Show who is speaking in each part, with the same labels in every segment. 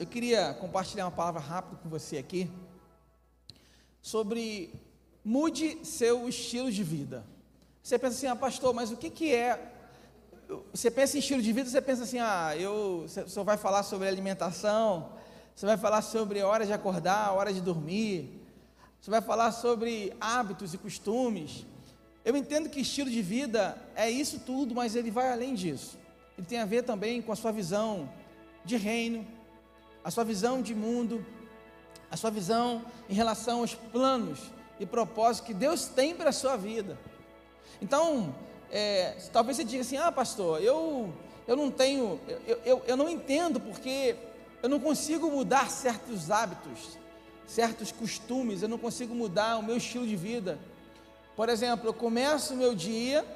Speaker 1: Eu queria compartilhar uma palavra rápida com você aqui sobre mude seu estilo de vida. Você pensa assim, ah, pastor, mas o que, que é? Você pensa em estilo de vida, você pensa assim, ah, eu, você vai falar sobre alimentação, você vai falar sobre hora de acordar, hora de dormir, você vai falar sobre hábitos e costumes. Eu entendo que estilo de vida é isso tudo, mas ele vai além disso. Ele tem a ver também com a sua visão de reino, a sua visão de mundo, a sua visão em relação aos planos e propósitos que Deus tem para a sua vida. Então, é, talvez você diga assim: ah, pastor, eu, eu não tenho, eu, eu, eu não entendo porque eu não consigo mudar certos hábitos, certos costumes, eu não consigo mudar o meu estilo de vida. Por exemplo, eu começo o meu dia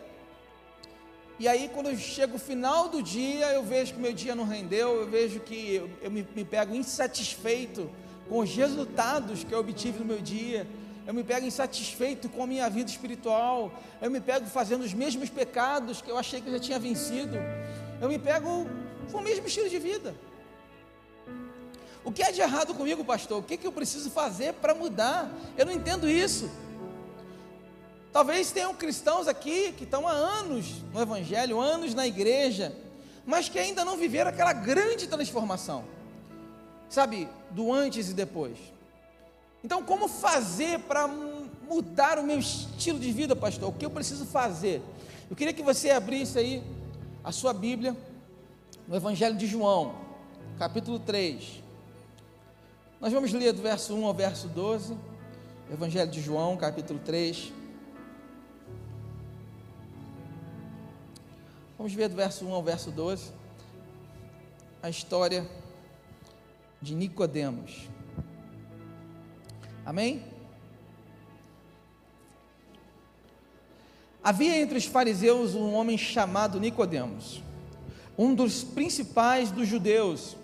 Speaker 1: e aí, quando eu chego no final do dia, eu vejo que meu dia não rendeu, eu vejo que eu, eu me, me, pego insatisfeito com os resultados que eu obtive no meu dia, eu me pego insatisfeito com a minha vida espiritual, eu me pego fazendo os mesmos pecados que eu achei que eu já tinha vencido, eu me pego com o mesmo estilo de vida. O que é de errado comigo, pastor? O que, que eu preciso fazer para mudar? Eu não entendo isso. Talvez tenham cristãos aqui que estão há anos no Evangelho, anos na igreja, mas que ainda não viveram aquela grande transformação, sabe, do antes e depois. Então, como fazer para mudar o meu estilo de vida, pastor? O que eu preciso fazer? Eu queria que você abrisse aí a sua Bíblia no Evangelho de João, capítulo 3. Nós vamos ler do verso 1 ao verso 12. Evangelho de João, capítulo 3. Vamos ver do verso 1 ao verso 12 a história de Nicodemos. Amém? Havia entre os fariseus um homem chamado Nicodemos, um dos principais dos judeus.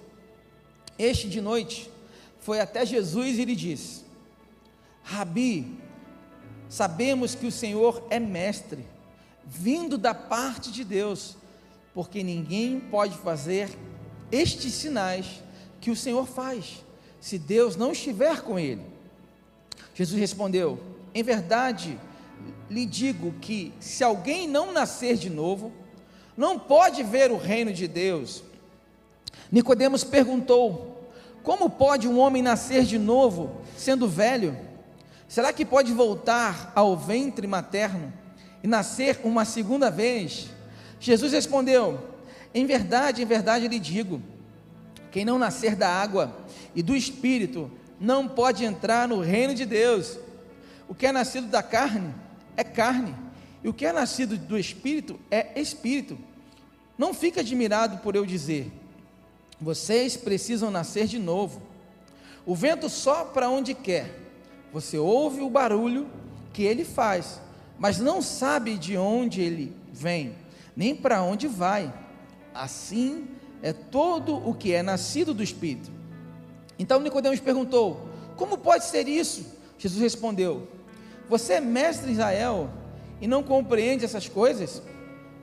Speaker 1: Este de noite foi até Jesus e lhe disse: Rabi, sabemos que o Senhor é mestre vindo da parte de Deus, porque ninguém pode fazer estes sinais que o Senhor faz, se Deus não estiver com ele. Jesus respondeu: Em verdade, lhe digo que se alguém não nascer de novo, não pode ver o reino de Deus. Nicodemos perguntou: Como pode um homem nascer de novo, sendo velho? Será que pode voltar ao ventre materno e nascer uma segunda vez? Jesus respondeu: Em verdade, em verdade lhe digo: quem não nascer da água e do espírito não pode entrar no reino de Deus. O que é nascido da carne é carne, e o que é nascido do espírito é espírito. Não fique admirado por eu dizer: vocês precisam nascer de novo. O vento sopra onde quer, você ouve o barulho que ele faz, mas não sabe de onde ele vem, nem para onde vai. Assim é todo o que é nascido do Espírito. Então Nicodemos perguntou: Como pode ser isso? Jesus respondeu: Você é mestre Israel e não compreende essas coisas?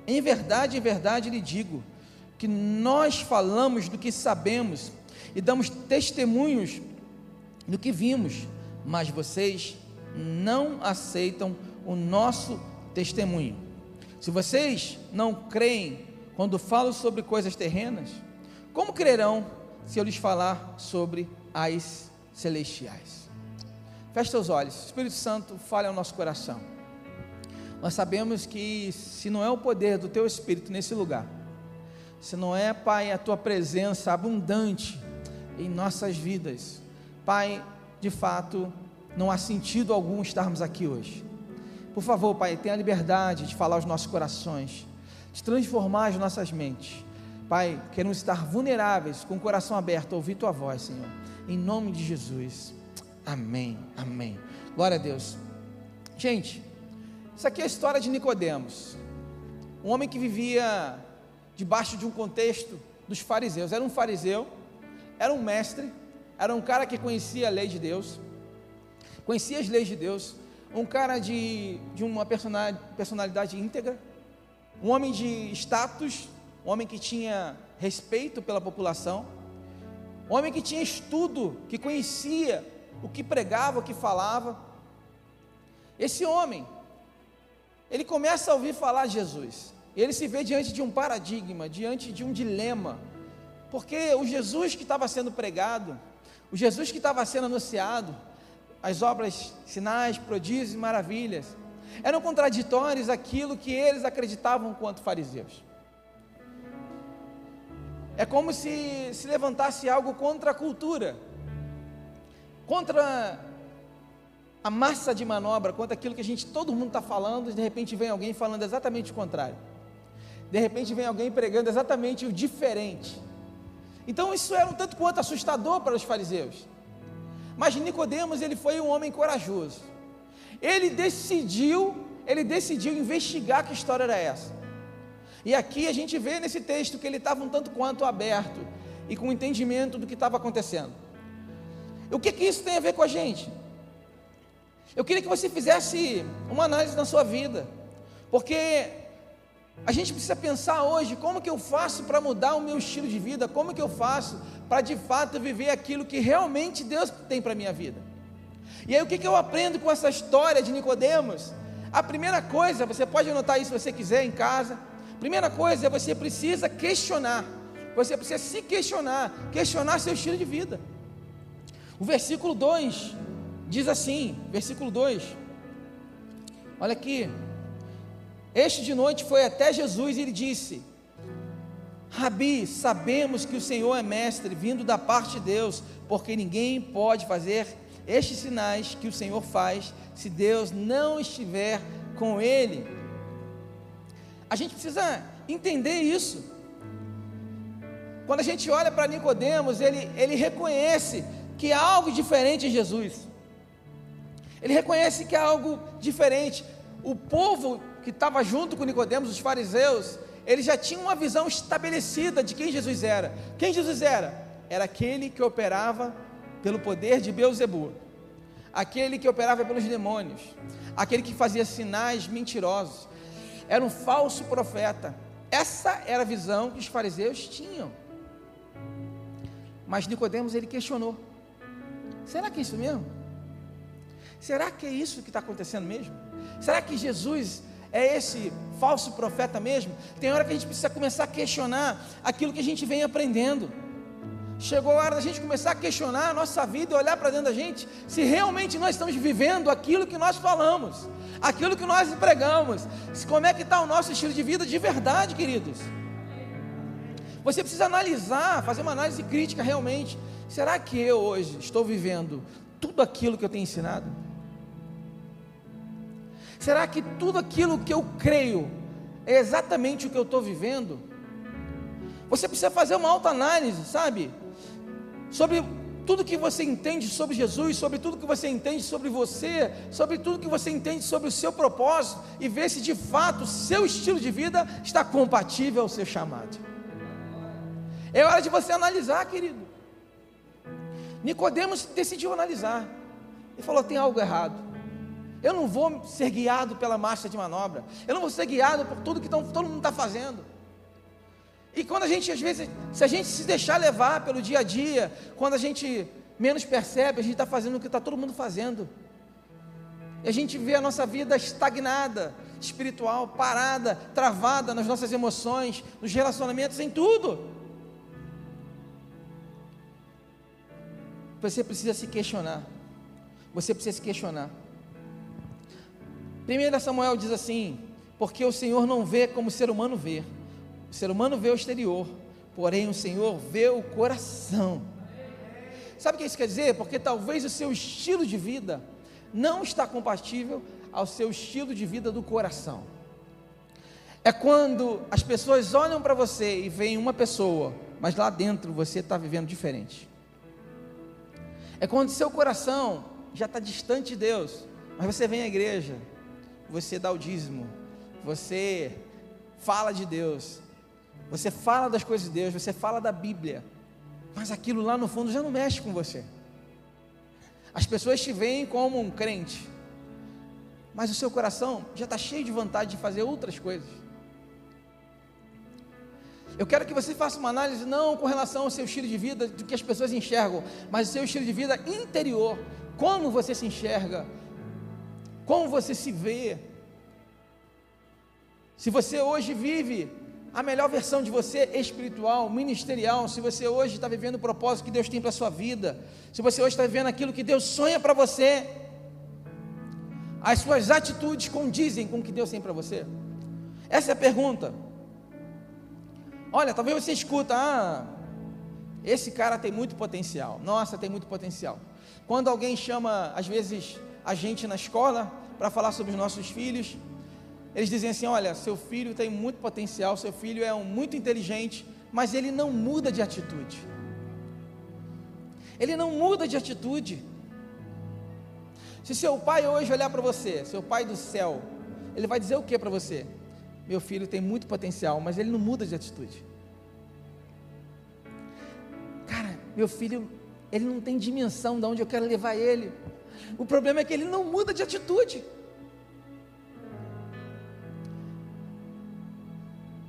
Speaker 1: Em verdade, em verdade lhe digo que nós falamos do que sabemos e damos testemunhos do que vimos, mas vocês não aceitam o nosso testemunho. Se vocês não creem quando falo sobre coisas terrenas, como crerão se eu lhes falar sobre as celestiais? Feche seus olhos, Espírito Santo, fale ao nosso coração. Nós sabemos que se não é o poder do teu Espírito nesse lugar, se não é, Pai, a tua presença abundante em nossas vidas, Pai, de fato, não há sentido algum estarmos aqui hoje. Por favor, Pai, tenha a liberdade de falar aos nossos corações, de transformar as nossas mentes. Pai, queremos estar vulneráveis, com o coração aberto, ouvir Tua voz, Senhor. Em nome de Jesus. Amém. Amém. Glória a Deus. Gente, isso aqui é a história de Nicodemos. Um homem que vivia debaixo de um contexto dos fariseus. Era um fariseu, era um mestre, era um cara que conhecia a lei de Deus, conhecia as leis de Deus, um cara de, de uma personalidade íntegra, um homem de status, um homem que tinha respeito pela população, homem que tinha estudo, que conhecia o que pregava, o que falava. Esse homem, ele começa a ouvir falar Jesus. Ele se vê diante de um paradigma, diante de um dilema. Porque o Jesus que estava sendo pregado, o Jesus que estava sendo anunciado, as obras, sinais, prodígios e maravilhas, eram contraditórios aquilo que eles acreditavam quanto fariseus. É como se se levantasse algo contra a cultura, contra a massa de manobra, contra aquilo que a gente, todo mundo está falando, e de repente vem alguém falando exatamente o contrário. De repente vem alguém pregando exatamente o diferente. Então isso era um tanto quanto assustador para os fariseus. Mas Nicodemos, ele foi um homem corajoso. Ele decidiu, ele decidiu investigar que história era essa. E aqui a gente vê nesse texto que ele estava um tanto quanto aberto e com entendimento do que estava acontecendo. O que, que isso tem a ver com a gente? Eu queria que você fizesse uma análise na sua vida, porque a gente precisa pensar hoje como que eu faço para mudar o meu estilo de vida, como que eu faço para de fato viver aquilo que realmente Deus tem para a minha vida. E aí o que, que eu aprendo com essa história de Nicodemos? A primeira coisa, você pode anotar isso se você quiser em casa. Primeira coisa é você precisa questionar. Você precisa se questionar, questionar seu estilo de vida. O versículo 2 diz assim, versículo 2. Olha aqui. Este de noite foi até Jesus e ele disse: Rabi, sabemos que o Senhor é mestre, vindo da parte de Deus, porque ninguém pode fazer estes sinais que o Senhor faz se Deus não estiver com ele. A gente precisa entender isso. Quando a gente olha para Nicodemos, ele, ele reconhece que há algo diferente em Jesus. Ele reconhece que há algo diferente. O povo que estava junto com Nicodemos, os fariseus, eles já tinham uma visão estabelecida de quem Jesus era. Quem Jesus era? Era aquele que operava pelo poder de Beuzebu, aquele que operava pelos demônios, aquele que fazia sinais mentirosos, era um falso profeta. Essa era a visão que os fariseus tinham. Mas Nicodemos ele questionou: será que é isso mesmo? Será que é isso que está acontecendo mesmo? Será que Jesus é esse falso profeta mesmo? Tem hora que a gente precisa começar a questionar aquilo que a gente vem aprendendo. Chegou a hora da gente começar a questionar a nossa vida e olhar para dentro da gente se realmente nós estamos vivendo aquilo que nós falamos aquilo que nós pregamos. Como é que está o nosso estilo de vida de verdade, queridos? Você precisa analisar, fazer uma análise crítica realmente. Será que eu hoje estou vivendo tudo aquilo que eu tenho ensinado? Será que tudo aquilo que eu creio é exatamente o que eu estou vivendo? Você precisa fazer uma autoanálise, sabe? Sobre tudo que você entende sobre Jesus, sobre tudo que você entende sobre você, sobre tudo que você entende sobre o seu propósito e ver se de fato o seu estilo de vida está compatível ao seu chamado. É hora de você analisar, querido. Nicodemos decidiu analisar. Ele falou: tem algo errado. Eu não vou ser guiado pela marcha de manobra. Eu não vou ser guiado por tudo que todo mundo está fazendo. E quando a gente, às vezes, se a gente se deixar levar pelo dia a dia, quando a gente menos percebe, a gente está fazendo o que está todo mundo fazendo. E a gente vê a nossa vida estagnada, espiritual, parada, travada nas nossas emoções, nos relacionamentos, em tudo. Você precisa se questionar. Você precisa se questionar. 1 Samuel diz assim: Porque o Senhor não vê como o ser humano vê o ser humano vê o exterior, porém o Senhor vê o coração. Sabe o que isso quer dizer? Porque talvez o seu estilo de vida não está compatível ao seu estilo de vida do coração. É quando as pessoas olham para você e veem uma pessoa, mas lá dentro você está vivendo diferente. É quando seu coração já está distante de Deus, mas você vem à igreja, você dá o dízimo, você fala de Deus, você fala das coisas de Deus, você fala da Bíblia, mas aquilo lá no fundo já não mexe com você. As pessoas te veem como um crente, mas o seu coração já está cheio de vontade de fazer outras coisas. Eu quero que você faça uma análise não com relação ao seu estilo de vida, do que as pessoas enxergam, mas o seu estilo de vida interior. Como você se enxerga? Como você se vê? Se você hoje vive a melhor versão de você espiritual, ministerial, se você hoje está vivendo o propósito que Deus tem para a sua vida, se você hoje está vivendo aquilo que Deus sonha para você, as suas atitudes condizem com o que Deus tem para você? Essa é a pergunta. Olha, talvez você escuta, ah, esse cara tem muito potencial. Nossa, tem muito potencial. Quando alguém chama, às vezes, a gente na escola para falar sobre os nossos filhos, eles dizem assim: olha, seu filho tem muito potencial, seu filho é um, muito inteligente, mas ele não muda de atitude. Ele não muda de atitude. Se seu pai hoje olhar para você, seu pai do céu, ele vai dizer o que para você? Meu filho tem muito potencial, mas ele não muda de atitude. Cara, meu filho, ele não tem dimensão de onde eu quero levar ele. O problema é que ele não muda de atitude.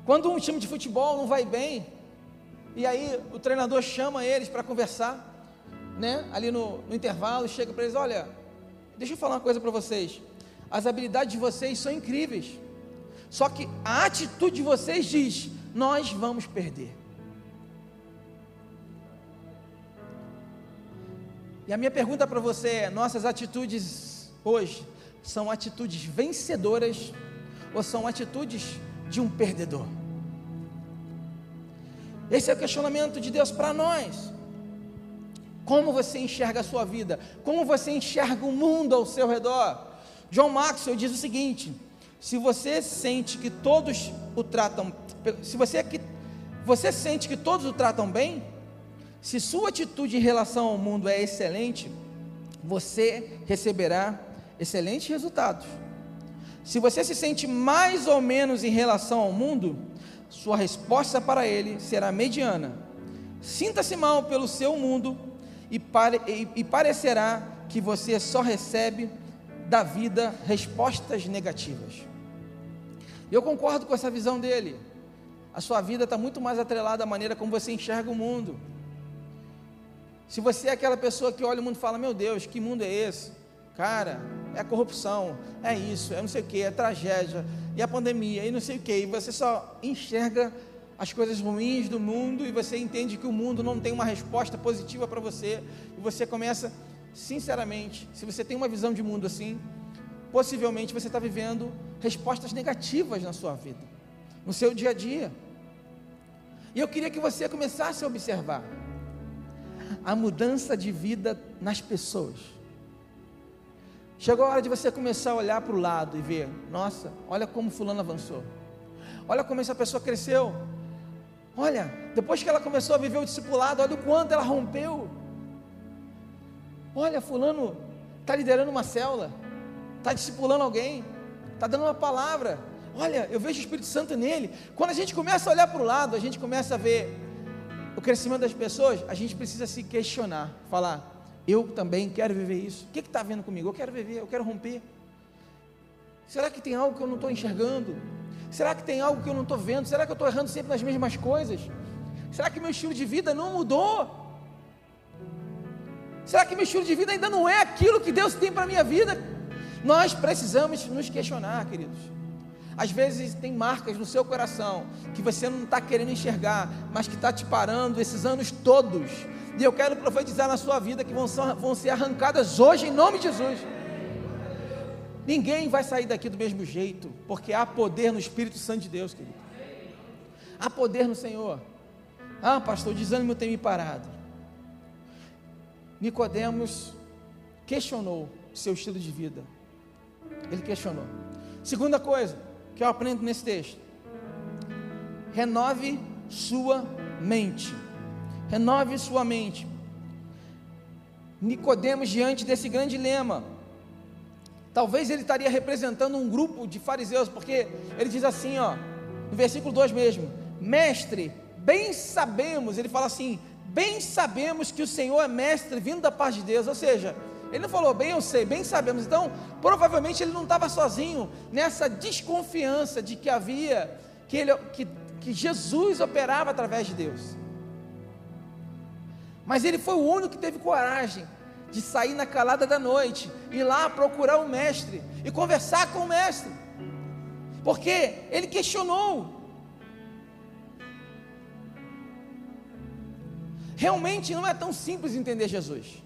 Speaker 1: Quando um time de futebol não vai bem, e aí o treinador chama eles para conversar, né? Ali no, no intervalo, chega para eles: olha, deixa eu falar uma coisa para vocês. As habilidades de vocês são incríveis. Só que a atitude de vocês diz: nós vamos perder. E a minha pergunta para você é: nossas atitudes hoje são atitudes vencedoras ou são atitudes de um perdedor? Esse é o questionamento de Deus para nós. Como você enxerga a sua vida? Como você enxerga o mundo ao seu redor? John Maxwell diz o seguinte: se você sente que todos o tratam, se você que você sente que todos o tratam bem, se sua atitude em relação ao mundo é excelente, você receberá excelentes resultados. Se você se sente mais ou menos em relação ao mundo, sua resposta para ele será mediana. Sinta-se mal pelo seu mundo e, pare, e, e parecerá que você só recebe da vida respostas negativas. Eu concordo com essa visão dele. A sua vida está muito mais atrelada à maneira como você enxerga o mundo. Se você é aquela pessoa que olha o mundo e fala: Meu Deus, que mundo é esse? Cara, é corrupção, é isso, é não sei o que, é tragédia, e a pandemia, e não sei o que, e você só enxerga as coisas ruins do mundo e você entende que o mundo não tem uma resposta positiva para você, e você começa sinceramente, se você tem uma visão de mundo assim, possivelmente você está vivendo respostas negativas na sua vida, no seu dia a dia. E eu queria que você começasse a observar a mudança de vida nas pessoas. Chegou a hora de você começar a olhar para o lado e ver: nossa, olha como Fulano avançou, olha como essa pessoa cresceu, olha, depois que ela começou a viver o discipulado, olha o quanto ela rompeu. Olha, fulano está liderando uma célula, está discipulando alguém, está dando uma palavra. Olha, eu vejo o Espírito Santo nele. Quando a gente começa a olhar para o lado, a gente começa a ver o crescimento das pessoas, a gente precisa se questionar, falar, eu também quero viver isso. O que está vendo comigo? Eu quero viver, eu quero romper. Será que tem algo que eu não estou enxergando? Será que tem algo que eu não estou vendo? Será que eu estou errando sempre nas mesmas coisas? Será que meu estilo de vida não mudou? Será que meu estilo de vida ainda não é aquilo que Deus tem para a minha vida? Nós precisamos nos questionar, queridos. Às vezes tem marcas no seu coração que você não está querendo enxergar, mas que está te parando esses anos todos. E eu quero profetizar na sua vida que vão ser, vão ser arrancadas hoje em nome de Jesus. Ninguém vai sair daqui do mesmo jeito, porque há poder no Espírito Santo de Deus, querido. Há poder no Senhor. Ah, pastor, o desânimo tem me parado. Nicodemos questionou seu estilo de vida. Ele questionou. Segunda coisa que eu aprendo nesse texto: renove sua mente. Renove sua mente. Nicodemos diante desse grande lema. Talvez ele estaria representando um grupo de fariseus, porque ele diz assim, ó, no versículo 2 mesmo: Mestre, bem sabemos, ele fala assim: bem sabemos que o Senhor é mestre vindo da paz de Deus, ou seja, ele não falou, bem eu sei, bem sabemos. Então, provavelmente ele não estava sozinho nessa desconfiança de que havia, que, ele, que que Jesus operava através de Deus. Mas ele foi o único que teve coragem de sair na calada da noite, ir lá procurar o mestre e conversar com o mestre. Porque ele questionou. Realmente não é tão simples entender Jesus.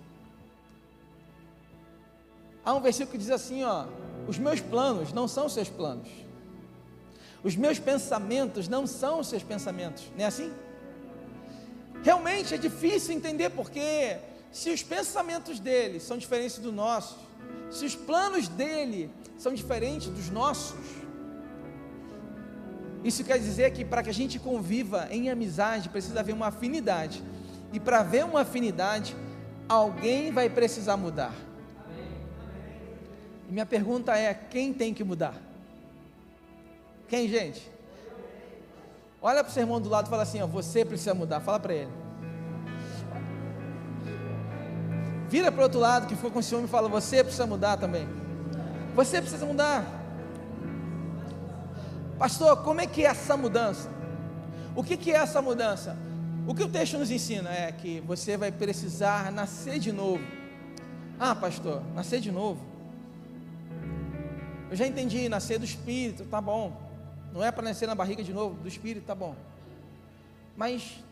Speaker 1: Há um versículo que diz assim, ó: Os meus planos não são os seus planos. Os meus pensamentos não são os seus pensamentos. Não é assim? Realmente é difícil entender porque se os pensamentos dele são diferentes dos nossos, se os planos dele são diferentes dos nossos, isso quer dizer que para que a gente conviva em amizade precisa haver uma afinidade. E para haver uma afinidade, alguém vai precisar mudar. E minha pergunta é: quem tem que mudar? Quem, gente? Olha para o seu irmão do lado e fala assim: ó, você precisa mudar. Fala para ele. Vira para o outro lado que ficou com ciúme e fala: você precisa mudar também. Você precisa mudar. Pastor, como é que é essa mudança? O que, que é essa mudança? O que o texto nos ensina é que você vai precisar nascer de novo. Ah, pastor, nascer de novo. Eu já entendi, nascer do Espírito, tá bom. Não é para nascer na barriga de novo, do Espírito, tá bom. Mas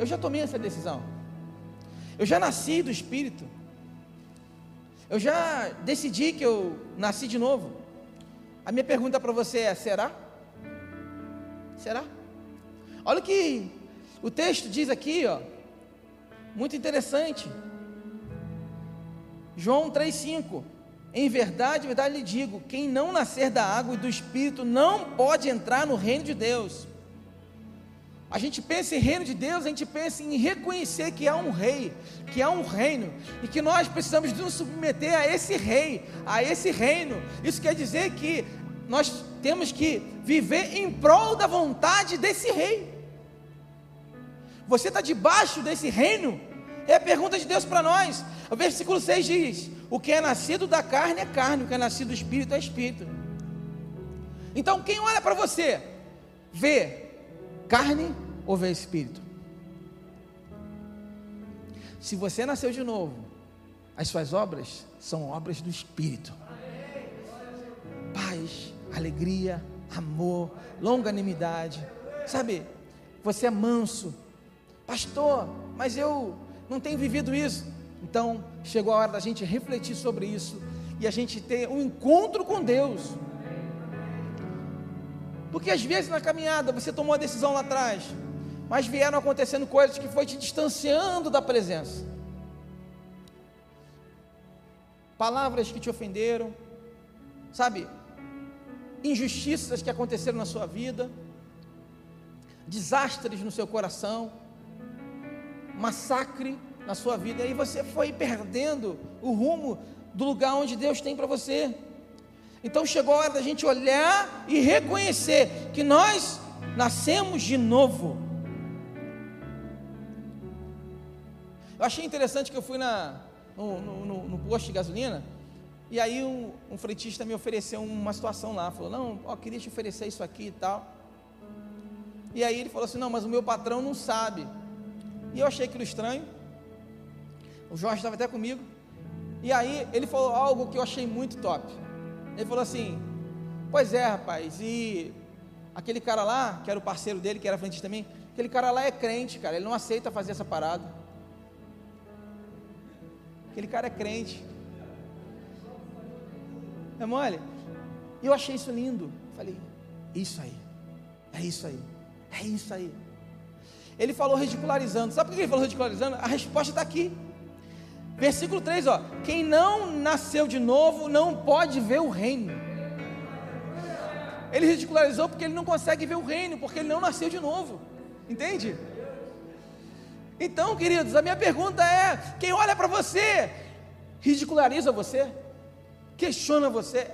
Speaker 1: eu já tomei essa decisão. Eu já nasci do Espírito. Eu já decidi que eu nasci de novo. A minha pergunta para você é: será? Será? Olha o que o texto diz aqui, ó. Muito interessante. João 3,5. Em verdade, em verdade lhe digo: quem não nascer da água e do espírito não pode entrar no reino de Deus. A gente pensa em reino de Deus, a gente pensa em reconhecer que há um rei, que há um reino, e que nós precisamos nos submeter a esse rei, a esse reino. Isso quer dizer que nós temos que viver em prol da vontade desse rei. Você está debaixo desse reino? É a pergunta de Deus para nós. O versículo 6 diz: O que é nascido da carne é carne, o que é nascido do espírito é espírito. Então, quem olha para você, vê carne ou vê espírito? Se você nasceu de novo, as suas obras são obras do espírito. Paz, alegria, amor, longanimidade. Sabe, você é manso. Pastor, mas eu não tenho vivido isso. Então, chegou a hora da gente refletir sobre isso e a gente ter um encontro com Deus. Porque às vezes na caminhada você tomou a decisão lá atrás, mas vieram acontecendo coisas que foi te distanciando da presença. Palavras que te ofenderam, sabe? Injustiças que aconteceram na sua vida, desastres no seu coração, massacre na sua vida, e aí você foi perdendo o rumo do lugar onde Deus tem para você. Então chegou a hora da gente olhar e reconhecer que nós nascemos de novo. Eu achei interessante que eu fui na, no, no, no posto de gasolina, e aí um, um, fretista me ofereceu uma situação lá, falou, não, ó, queria te oferecer isso aqui e tal. E aí ele falou assim, não, mas o meu patrão não sabe. E eu achei aquilo estranho. O Jorge estava até comigo. E aí ele falou algo que eu achei muito top. Ele falou assim: Pois é, rapaz, e aquele cara lá, que era o parceiro dele, que era frentista também, aquele cara lá é crente, cara, ele não aceita fazer essa parada. Aquele cara é crente. É mole? E eu achei isso lindo. Falei, isso aí, é isso aí, é isso aí. Ele falou ridicularizando. Sabe por que ele falou ridicularizando? A resposta está aqui. Versículo 3, ó. Quem não nasceu de novo não pode ver o reino. Ele ridicularizou porque ele não consegue ver o reino, porque ele não nasceu de novo. Entende? Então, queridos, a minha pergunta é: quem olha para você, ridiculariza você, questiona você.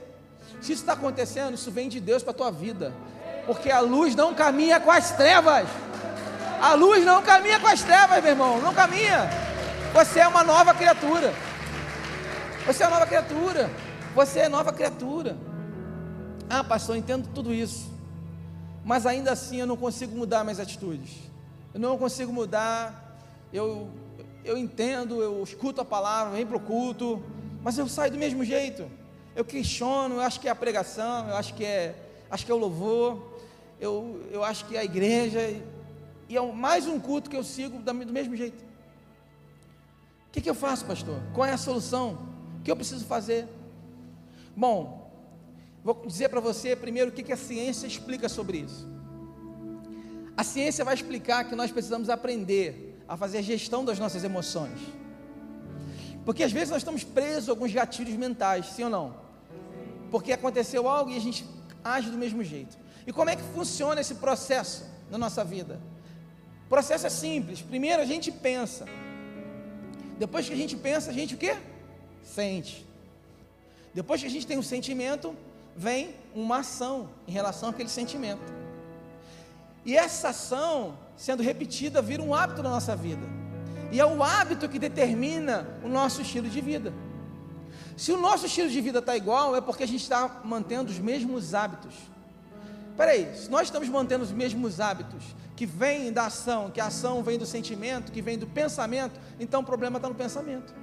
Speaker 1: Se isso está acontecendo, isso vem de Deus para a tua vida, porque a luz não caminha com as trevas. A luz não caminha com as trevas, meu irmão, não caminha. Você é uma nova criatura. Você é uma nova criatura. Você é nova criatura. Ah, pastor, eu entendo tudo isso. mas ainda assim eu não consigo mudar minhas atitudes. Eu não consigo mudar. Eu, eu entendo, eu escuto a palavra, venho para o culto, mas eu saio do mesmo jeito. Eu questiono, eu acho que é a pregação, eu acho que é, acho que é o louvor, eu, eu acho que é a igreja, e é mais um culto que eu sigo do mesmo jeito. O que, que eu faço, pastor? Qual é a solução? O que eu preciso fazer? Bom, vou dizer para você primeiro o que, que a ciência explica sobre isso. A ciência vai explicar que nós precisamos aprender a fazer a gestão das nossas emoções. Porque às vezes nós estamos presos a alguns gatilhos mentais, sim ou não? Porque aconteceu algo e a gente age do mesmo jeito. E como é que funciona esse processo na nossa vida? O processo é simples. Primeiro a gente pensa. Depois que a gente pensa, a gente o quê? Sente. Depois que a gente tem um sentimento, vem uma ação em relação àquele sentimento. E essa ação, sendo repetida, vira um hábito na nossa vida. E é o hábito que determina o nosso estilo de vida. Se o nosso estilo de vida está igual, é porque a gente está mantendo os mesmos hábitos. Peraí, se nós estamos mantendo os mesmos hábitos, que vêm da ação, que a ação vem do sentimento, que vem do pensamento, então o problema está no pensamento.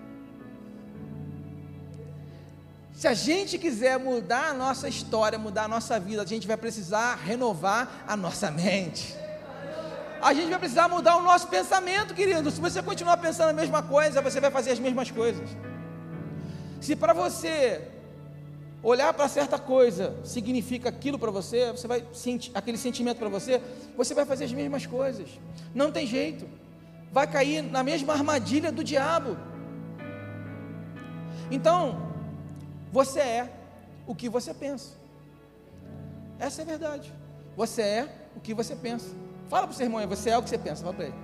Speaker 1: Se a gente quiser mudar a nossa história, mudar a nossa vida, a gente vai precisar renovar a nossa mente. A gente vai precisar mudar o nosso pensamento, querido. Se você continuar pensando a mesma coisa, você vai fazer as mesmas coisas. Se para você olhar para certa coisa significa aquilo para você, você vai sentir aquele sentimento para você, você vai fazer as mesmas coisas. Não tem jeito. Vai cair na mesma armadilha do diabo. Então, você é o que você pensa. Essa é a verdade. Você é o que você pensa. Fala para o seu irmão, você é o que você pensa. Fala para ele.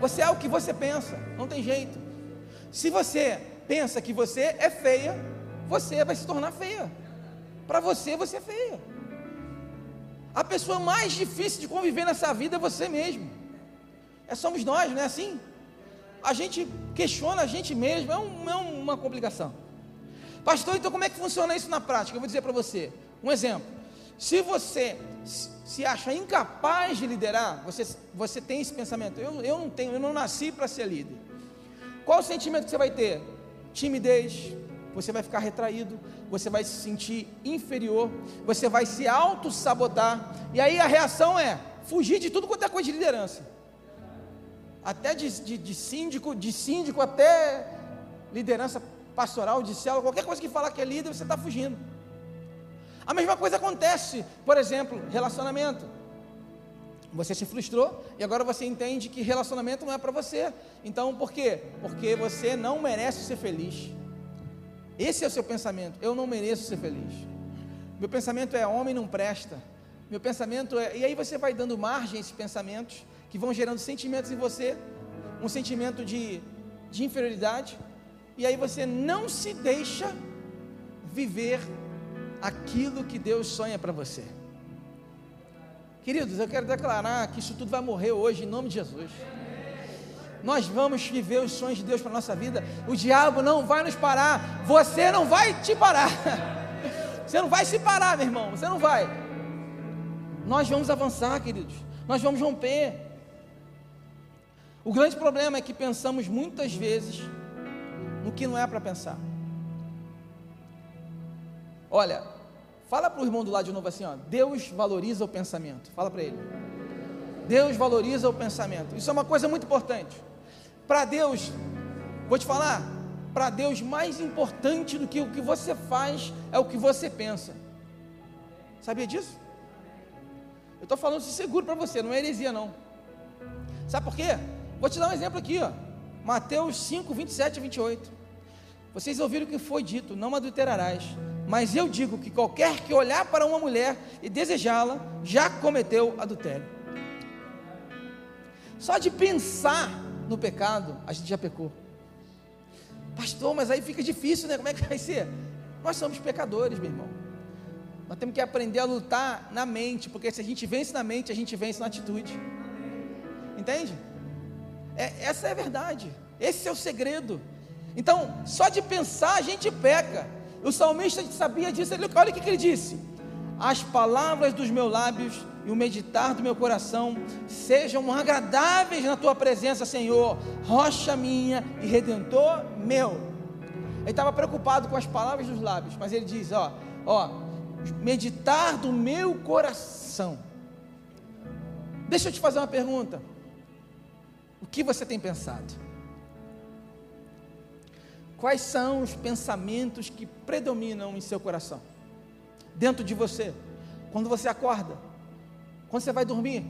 Speaker 1: Você é o que você pensa. Não tem jeito. Se você pensa que você é feia, você vai se tornar feia. Para você, você é feia. A pessoa mais difícil de conviver nessa vida é você mesmo. É somos nós, não é assim? A gente questiona a gente mesmo, é, um, é uma complicação. Pastor, então como é que funciona isso na prática? Eu vou dizer para você. Um exemplo. Se você se acha incapaz de liderar, você, você tem esse pensamento. Eu, eu não tenho, eu não nasci para ser líder. Qual o sentimento que você vai ter? Timidez, você vai ficar retraído, você vai se sentir inferior, você vai se auto-sabotar, e aí a reação é fugir de tudo quanto é coisa de liderança. Até de, de, de síndico, de síndico até liderança pastoral, de célula, qualquer coisa que falar que é líder, você está fugindo. A mesma coisa acontece, por exemplo, relacionamento. Você se frustrou e agora você entende que relacionamento não é para você. Então, por quê? Porque você não merece ser feliz. Esse é o seu pensamento. Eu não mereço ser feliz. Meu pensamento é homem não presta. Meu pensamento é. E aí você vai dando margem a esses pensamentos que vão gerando sentimentos em você, um sentimento de, de inferioridade, e aí você não se deixa viver aquilo que Deus sonha para você. Queridos, eu quero declarar que isso tudo vai morrer hoje em nome de Jesus. Nós vamos viver os sonhos de Deus para a nossa vida. O diabo não vai nos parar. Você não vai te parar. Você não vai se parar, meu irmão. Você não vai. Nós vamos avançar, queridos. Nós vamos romper. O grande problema é que pensamos muitas vezes no que não é para pensar. Olha, fala para o irmão do lado de novo assim, ó, Deus valoriza o pensamento. Fala para ele. Deus valoriza o pensamento. Isso é uma coisa muito importante. Para Deus, vou te falar, para Deus mais importante do que o que você faz é o que você pensa. Sabia disso? Eu estou falando isso seguro para você, não é heresia não. Sabe por quê? Vou te dar um exemplo aqui, ó. Mateus 5, 27 e 28. Vocês ouviram o que foi dito: não adulterarás. Mas eu digo que qualquer que olhar para uma mulher e desejá-la, já cometeu adultério. Só de pensar no pecado, a gente já pecou. Pastor, mas aí fica difícil, né? Como é que vai ser? Nós somos pecadores, meu irmão. Nós temos que aprender a lutar na mente, porque se a gente vence na mente, a gente vence na atitude. Entende? É, essa é a verdade. Esse é o segredo. Então, só de pensar a gente peca. O salmista sabia disso. Ele, olha o que, que ele disse: as palavras dos meus lábios e o meditar do meu coração sejam agradáveis na tua presença, Senhor, rocha minha e redentor meu. Ele estava preocupado com as palavras dos lábios, mas ele diz: ó, ó, meditar do meu coração. Deixa eu te fazer uma pergunta. O que você tem pensado? Quais são os pensamentos que predominam em seu coração? Dentro de você, quando você acorda, quando você vai dormir,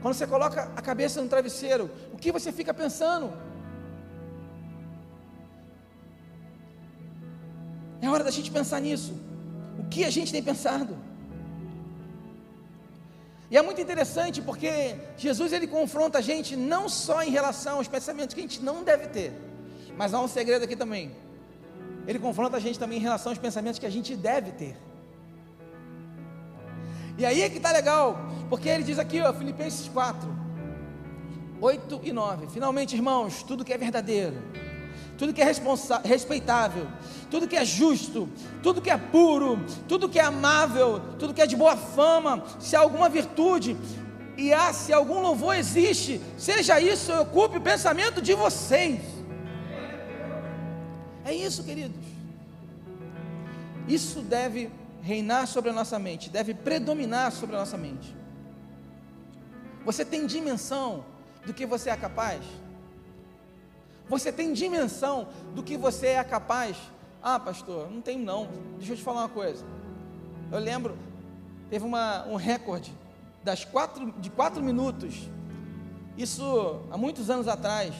Speaker 1: quando você coloca a cabeça no travesseiro, o que você fica pensando? É hora da gente pensar nisso. O que a gente tem pensado? E é muito interessante porque Jesus ele confronta a gente não só em relação aos pensamentos que a gente não deve ter, mas há um segredo aqui também. Ele confronta a gente também em relação aos pensamentos que a gente deve ter. E aí é que está legal, porque ele diz aqui, ó, Filipenses 4, 8 e 9: Finalmente, irmãos, tudo que é verdadeiro, tudo que é respeitável, tudo que é justo, tudo que é puro, tudo que é amável, tudo que é de boa fama, se há alguma virtude e há se algum louvor existe, seja isso, ocupe o pensamento de vocês. É isso, queridos. Isso deve reinar sobre a nossa mente, deve predominar sobre a nossa mente. Você tem dimensão do que você é capaz? Você tem dimensão do que você é capaz? Ah, pastor, não tenho não. Deixa eu te falar uma coisa. Eu lembro, teve uma, um recorde das quatro, de quatro minutos. Isso há muitos anos atrás.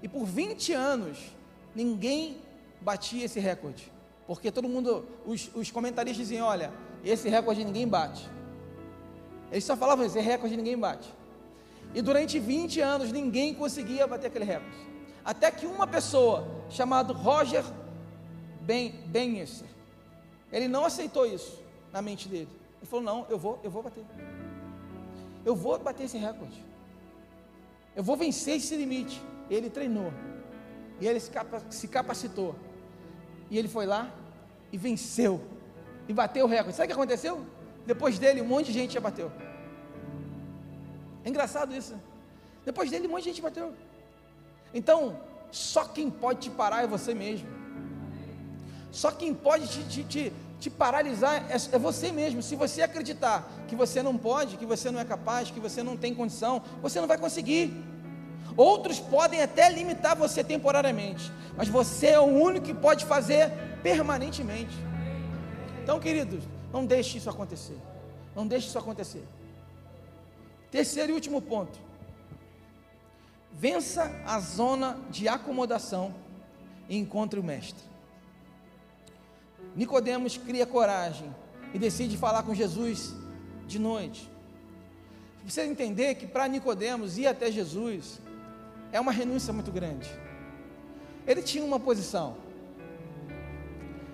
Speaker 1: E por 20 anos, ninguém batia esse recorde. Porque todo mundo, os, os comentaristas diziam: olha, esse recorde ninguém bate. Eles só falavam: esse recorde ninguém bate. E durante 20 anos ninguém conseguia bater aquele recorde. Até que uma pessoa, chamada Roger ben, Benester, ele não aceitou isso na mente dele. Ele falou: Não, eu vou, eu vou bater. Eu vou bater esse recorde. Eu vou vencer esse limite. Ele treinou. E ele se capacitou. E ele foi lá e venceu. E bateu o recorde. Sabe o que aconteceu? Depois dele, um monte de gente já bateu. É engraçado isso. Depois dele, um monte de gente bateu. Então, só quem pode te parar é você mesmo. Só quem pode te, te, te, te paralisar é, é, você mesmo. Se você acreditar que você não pode, que você não é capaz, que você não tem condição, você não vai conseguir. Outros podem até limitar você temporariamente, mas você é o único que pode fazer permanentemente. Então, queridos, não deixe isso acontecer. Não deixe isso acontecer. Terceiro e último ponto. Vença a zona de acomodação e encontre o mestre. Nicodemos cria coragem e decide falar com Jesus de noite. Você entender que para Nicodemos ir até Jesus é uma renúncia muito grande. Ele tinha uma posição.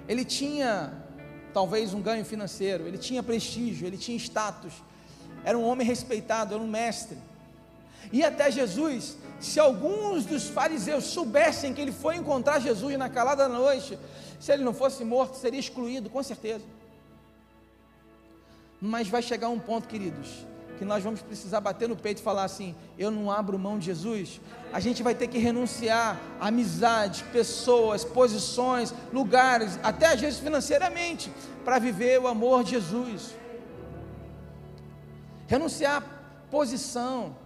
Speaker 1: Ele tinha talvez um ganho financeiro, ele tinha prestígio, ele tinha status, era um homem respeitado, era um mestre. E até Jesus, se alguns dos fariseus soubessem que ele foi encontrar Jesus na calada da noite, se ele não fosse morto, seria excluído, com certeza. Mas vai chegar um ponto, queridos, que nós vamos precisar bater no peito e falar assim: eu não abro mão de Jesus. A gente vai ter que renunciar a amizades, pessoas, posições, lugares, até às vezes financeiramente, para viver o amor de Jesus renunciar à posição.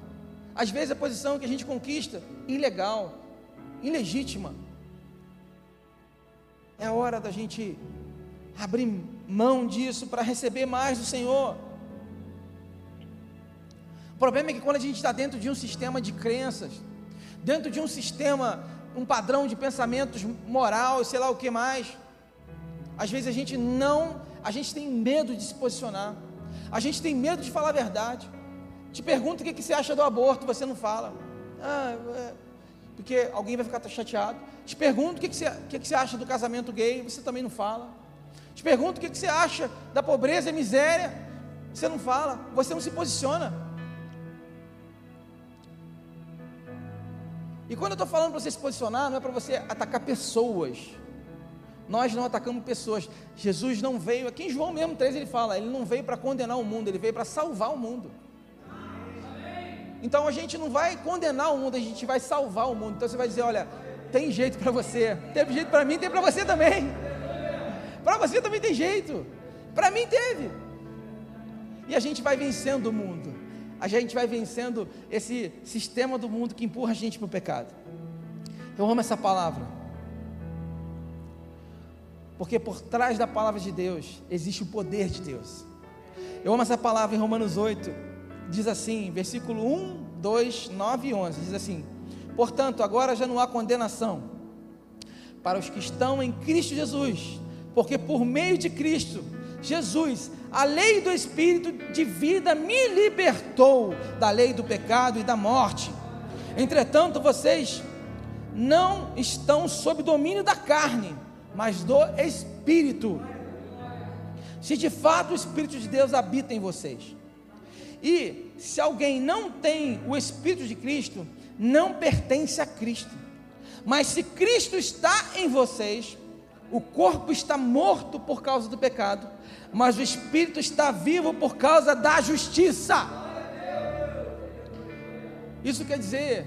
Speaker 1: Às vezes a posição que a gente conquista, ilegal, ilegítima. É hora da gente abrir mão disso para receber mais do Senhor. O problema é que quando a gente está dentro de um sistema de crenças, dentro de um sistema, um padrão de pensamentos moral, sei lá o que mais, às vezes a gente não, a gente tem medo de se posicionar. A gente tem medo de falar a verdade. Te pergunta o que, que você acha do aborto, você não fala. Ah, é, porque alguém vai ficar chateado. Te pergunto o que, que, você, que, que você acha do casamento gay, você também não fala. Te pergunto o que, que você acha da pobreza e miséria, você não fala, você não se posiciona. E quando eu estou falando para você se posicionar, não é para você atacar pessoas, Nós não atacamos pessoas. Jesus não veio, aqui em João mesmo 3 ele fala, ele não veio para condenar o mundo, ele veio para salvar o mundo. Então a gente não vai condenar o mundo, a gente vai salvar o mundo. Então você vai dizer, olha, tem jeito para você. Teve jeito para mim, tem para você também. Para você também tem jeito. Para mim teve. E a gente vai vencendo o mundo. A gente vai vencendo esse sistema do mundo que empurra a gente para o pecado. Eu amo essa palavra. Porque por trás da palavra de Deus existe o poder de Deus. Eu amo essa palavra em Romanos 8. Diz assim, versículo 1, 2, 9 e 11. Diz assim: Portanto, agora já não há condenação para os que estão em Cristo Jesus, porque por meio de Cristo Jesus, a lei do Espírito de vida me libertou da lei do pecado e da morte. Entretanto, vocês não estão sob domínio da carne, mas do Espírito. Se de fato o Espírito de Deus habita em vocês. E se alguém não tem o Espírito de Cristo, não pertence a Cristo. Mas se Cristo está em vocês, o corpo está morto por causa do pecado, mas o espírito está vivo por causa da justiça. Isso quer dizer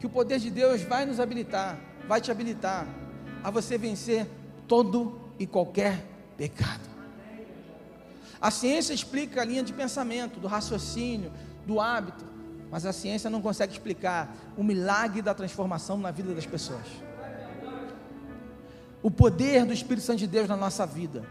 Speaker 1: que o poder de Deus vai nos habilitar, vai te habilitar a você vencer todo e qualquer pecado. A ciência explica a linha de pensamento, do raciocínio, do hábito, mas a ciência não consegue explicar o milagre da transformação na vida das pessoas. O poder do Espírito Santo de Deus na nossa vida.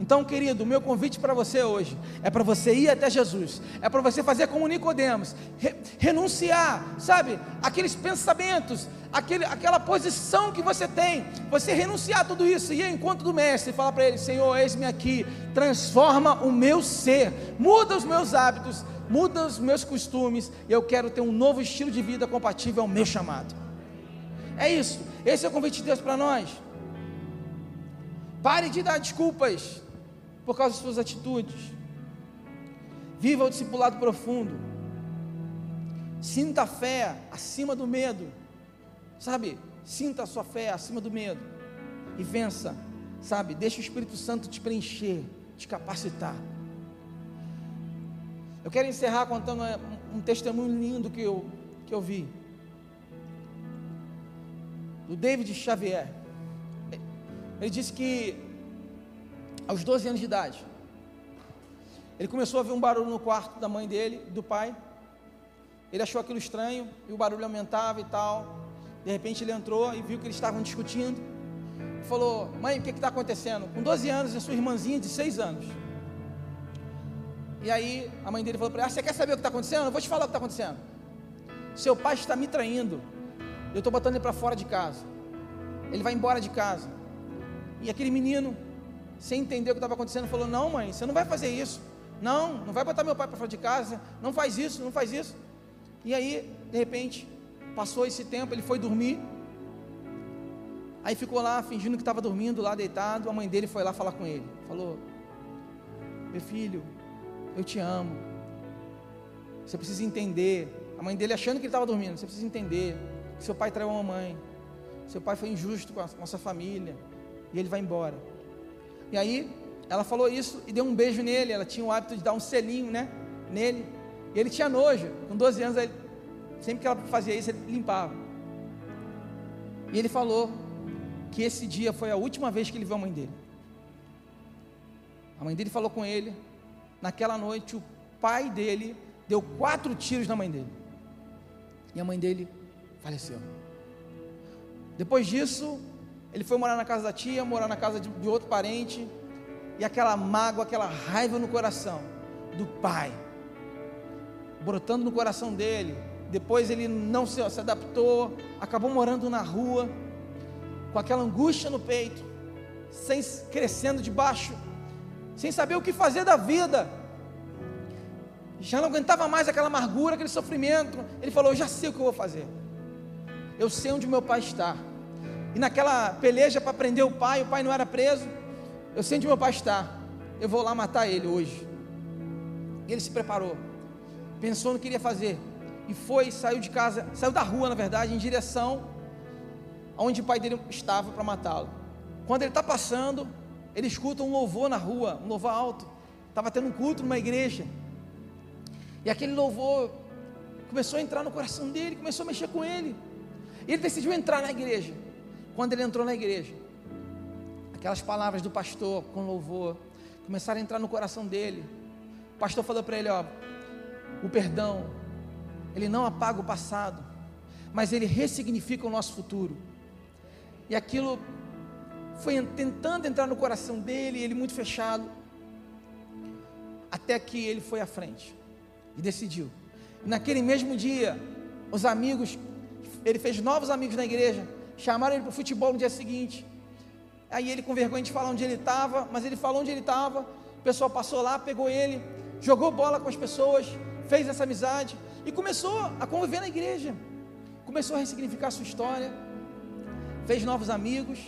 Speaker 1: Então, querido, o meu convite para você hoje é para você ir até Jesus, é para você fazer como Nicodemos, re, renunciar, sabe, aqueles pensamentos, aquele, aquela posição que você tem, você renunciar a tudo isso, ir ao encontro do mestre e falar para ele: Senhor, eis-me aqui, transforma o meu ser, muda os meus hábitos, muda os meus costumes, e eu quero ter um novo estilo de vida compatível ao meu chamado. É isso, esse é o convite de Deus para nós. Pare de dar desculpas por causa de suas atitudes. Viva o discipulado profundo. Sinta a fé acima do medo. Sabe? Sinta a sua fé acima do medo. E vença. Sabe? Deixa o Espírito Santo te preencher, te capacitar. Eu quero encerrar contando um testemunho lindo que eu, que eu vi. Do David Xavier. Ele disse que aos 12 anos de idade. Ele começou a ver um barulho no quarto da mãe dele, do pai. Ele achou aquilo estranho e o barulho aumentava e tal. De repente ele entrou e viu que eles estavam discutindo. Falou: Mãe, o que está acontecendo? Com 12 anos, a sua irmãzinha de 6 anos. E aí a mãe dele falou para ele: ah, Você quer saber o que está acontecendo? Eu vou te falar o que está acontecendo. Seu pai está me traindo. Eu estou botando ele para fora de casa. Ele vai embora de casa. E aquele menino sem entender o que estava acontecendo, falou: Não, mãe, você não vai fazer isso. Não, não vai botar meu pai para fora de casa. Não faz isso, não faz isso. E aí, de repente, passou esse tempo, ele foi dormir. Aí ficou lá fingindo que estava dormindo, lá deitado. A mãe dele foi lá falar com ele. Falou: Meu filho, eu te amo. Você precisa entender. A mãe dele achando que ele estava dormindo. Você precisa entender seu pai traiu a mamãe. Seu pai foi injusto com a nossa família. E ele vai embora. E aí, ela falou isso e deu um beijo nele. Ela tinha o hábito de dar um selinho, né? Nele. E ele tinha nojo. Com 12 anos, ele, sempre que ela fazia isso, ele limpava. E ele falou que esse dia foi a última vez que ele viu a mãe dele. A mãe dele falou com ele. Naquela noite, o pai dele deu quatro tiros na mãe dele. E a mãe dele faleceu. Depois disso, ele foi morar na casa da tia, morar na casa de, de outro parente, e aquela mágoa, aquela raiva no coração do pai, brotando no coração dele. Depois ele não se, se adaptou, acabou morando na rua, com aquela angústia no peito, sem crescendo debaixo, sem saber o que fazer da vida. Já não aguentava mais aquela amargura, aquele sofrimento. Ele falou: já sei o que eu vou fazer. Eu sei onde meu pai está. E naquela peleja para prender o pai, o pai não era preso. Eu sei onde meu pai está. Eu vou lá matar ele hoje. E ele se preparou. Pensou no que iria fazer. E foi, saiu de casa, saiu da rua, na verdade, em direção aonde o pai dele estava para matá-lo. quando ele está passando, ele escuta um louvor na rua, um louvor alto. Estava tendo um culto numa igreja. E aquele louvor começou a entrar no coração dele, começou a mexer com ele. Ele decidiu entrar na igreja. Quando ele entrou na igreja, aquelas palavras do pastor com louvor começaram a entrar no coração dele. O pastor falou para ele: Ó, o perdão, ele não apaga o passado, mas ele ressignifica o nosso futuro. E aquilo foi tentando entrar no coração dele, ele muito fechado, até que ele foi à frente e decidiu. Naquele mesmo dia, os amigos, ele fez novos amigos na igreja, chamaram ele para o futebol no dia seguinte. Aí ele, com vergonha de falar onde ele estava, mas ele falou onde ele estava. O pessoal passou lá, pegou ele, jogou bola com as pessoas, fez essa amizade e começou a conviver na igreja. Começou a ressignificar a sua história, fez novos amigos.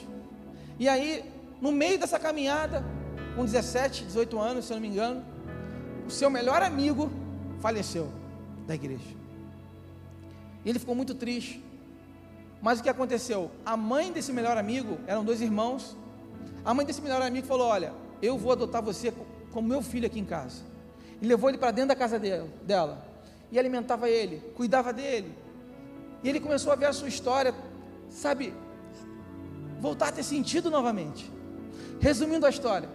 Speaker 1: E aí, no meio dessa caminhada, com 17, 18 anos, se eu não me engano, o seu melhor amigo faleceu da igreja. E ele ficou muito triste. Mas o que aconteceu? A mãe desse melhor amigo, eram dois irmãos. A mãe desse melhor amigo falou: Olha, eu vou adotar você como meu filho aqui em casa. E levou ele para dentro da casa dela. E alimentava ele, cuidava dele. E ele começou a ver a sua história, sabe, voltar a ter sentido novamente. Resumindo a história,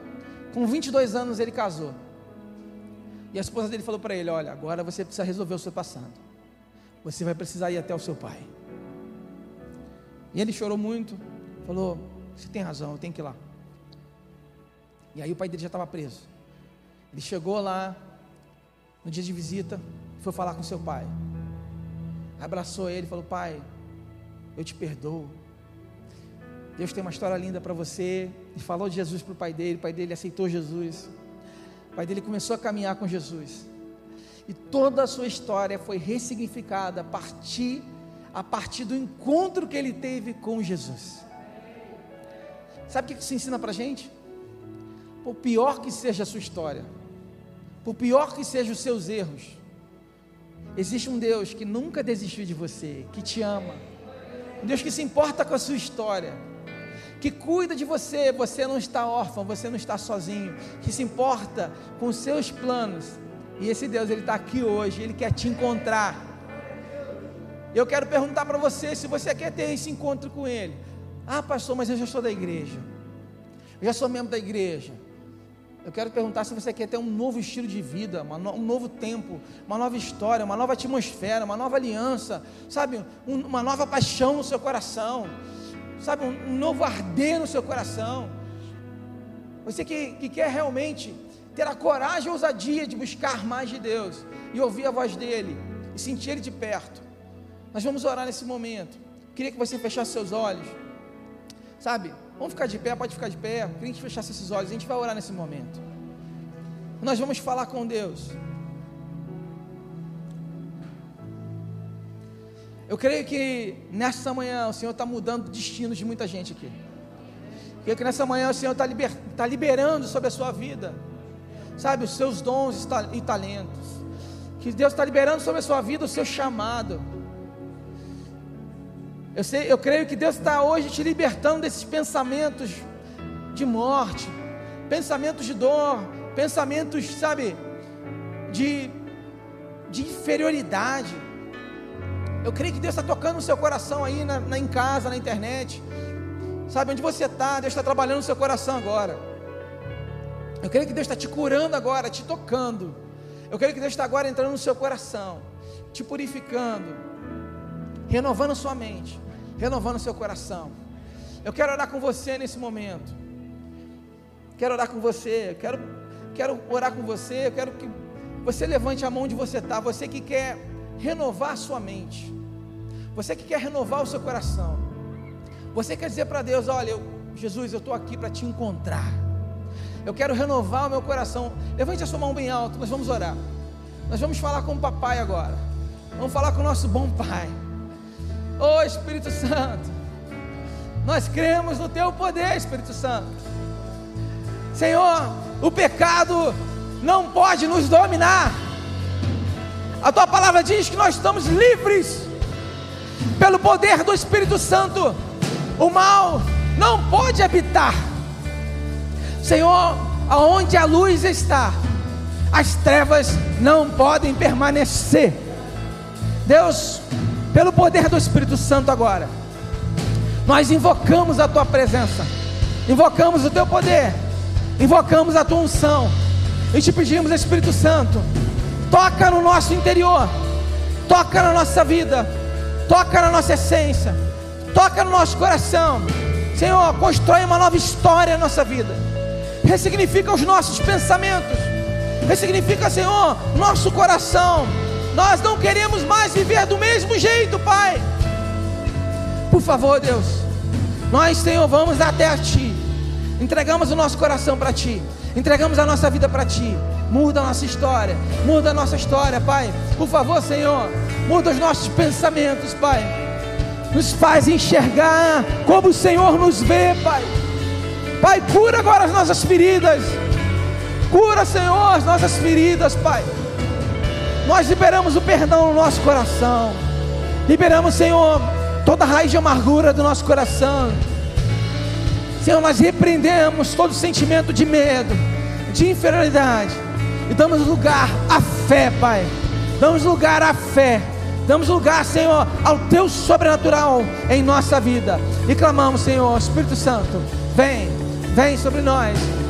Speaker 1: com 22 anos ele casou. E a esposa dele falou para ele: Olha, agora você precisa resolver o seu passado. Você vai precisar ir até o seu pai. E ele chorou muito, falou: Você tem razão, eu tenho que ir lá. E aí o pai dele já estava preso. Ele chegou lá no dia de visita, foi falar com seu pai. Abraçou ele falou: Pai, eu te perdoo. Deus tem uma história linda para você. E falou de Jesus para o pai dele. O pai dele aceitou Jesus pai dele começou a caminhar com Jesus. E toda a sua história foi ressignificada a partir, a partir do encontro que ele teve com Jesus. Sabe o que isso ensina para a gente? Por pior que seja a sua história, por pior que sejam os seus erros, existe um Deus que nunca desistiu de você, que te ama, um Deus que se importa com a sua história que cuida de você, você não está órfão, você não está sozinho, que se importa com os seus planos. E esse Deus, Ele está aqui hoje, Ele quer te encontrar. Eu quero perguntar para você se você quer ter esse encontro com Ele. Ah, pastor, mas eu já sou da igreja, eu já sou membro da igreja. Eu quero perguntar se você quer ter um novo estilo de vida, um novo tempo, uma nova história, uma nova atmosfera, uma nova aliança, sabe? uma nova paixão no seu coração sabe, um novo arder no seu coração. Você que, que quer realmente ter a coragem e ousadia de buscar mais de Deus e ouvir a voz dEle e sentir Ele de perto. Nós vamos orar nesse momento. Queria que você fechasse seus olhos, sabe? Vamos ficar de pé, pode ficar de pé. Queria que fechasse esses olhos. A gente vai orar nesse momento. Nós vamos falar com Deus. Eu creio que nessa manhã o Senhor está mudando destinos de muita gente aqui. Eu creio que nessa manhã o Senhor está liber, tá liberando sobre a sua vida, sabe, os seus dons e talentos. Que Deus está liberando sobre a sua vida o seu chamado. Eu, sei, eu creio que Deus está hoje te libertando desses pensamentos de morte, pensamentos de dor, pensamentos, sabe, de, de inferioridade. Eu creio que Deus está tocando no seu coração aí, na, na, em casa, na internet. Sabe onde você está? Deus está trabalhando no seu coração agora. Eu creio que Deus está te curando agora, te tocando. Eu creio que Deus está agora entrando no seu coração, te purificando, renovando sua mente, renovando seu coração. Eu quero orar com você nesse momento. Quero orar com você. Quero, quero orar com você. Eu quero que você levante a mão onde você está. Você que quer renovar sua mente. Você que quer renovar o seu coração. Você quer dizer para Deus: Olha, eu, Jesus, eu estou aqui para te encontrar. Eu quero renovar o meu coração. Levante a sua mão bem alto, nós vamos orar. Nós vamos falar com o papai agora. Vamos falar com o nosso bom pai. Ô oh, Espírito Santo, nós cremos no teu poder, Espírito Santo. Senhor, o pecado não pode nos dominar. A tua palavra diz que nós estamos livres pelo poder do Espírito Santo. O mal não pode habitar. Senhor, aonde a luz está, as trevas não podem permanecer. Deus, pelo poder do Espírito Santo agora, nós invocamos a tua presença, invocamos o teu poder, invocamos a tua unção e te pedimos, Espírito Santo, toca no nosso interior, toca na nossa vida, toca na nossa essência, toca no nosso coração. Senhor, constrói uma nova história na nossa vida, ressignifica os nossos pensamentos, ressignifica, Senhor, nosso coração. Nós não queremos mais viver do mesmo jeito, Pai. Por favor, Deus, nós, Senhor, vamos até a Ti, entregamos o nosso coração para Ti entregamos a nossa vida para Ti. Muda a nossa história, muda a nossa história, Pai. Por favor, Senhor, muda os nossos pensamentos, Pai. Nos faz enxergar como o Senhor nos vê, Pai. Pai, cura agora as nossas feridas. Cura, Senhor, as nossas feridas, Pai. Nós liberamos o perdão no nosso coração. Liberamos, Senhor, toda raiz de amargura do nosso coração. Senhor, nós repreendemos todo sentimento de medo, de inferioridade, e damos lugar à fé, Pai. Damos lugar à fé. Damos lugar, Senhor, ao Teu sobrenatural em nossa vida. E clamamos, Senhor, Espírito Santo, vem, vem sobre nós.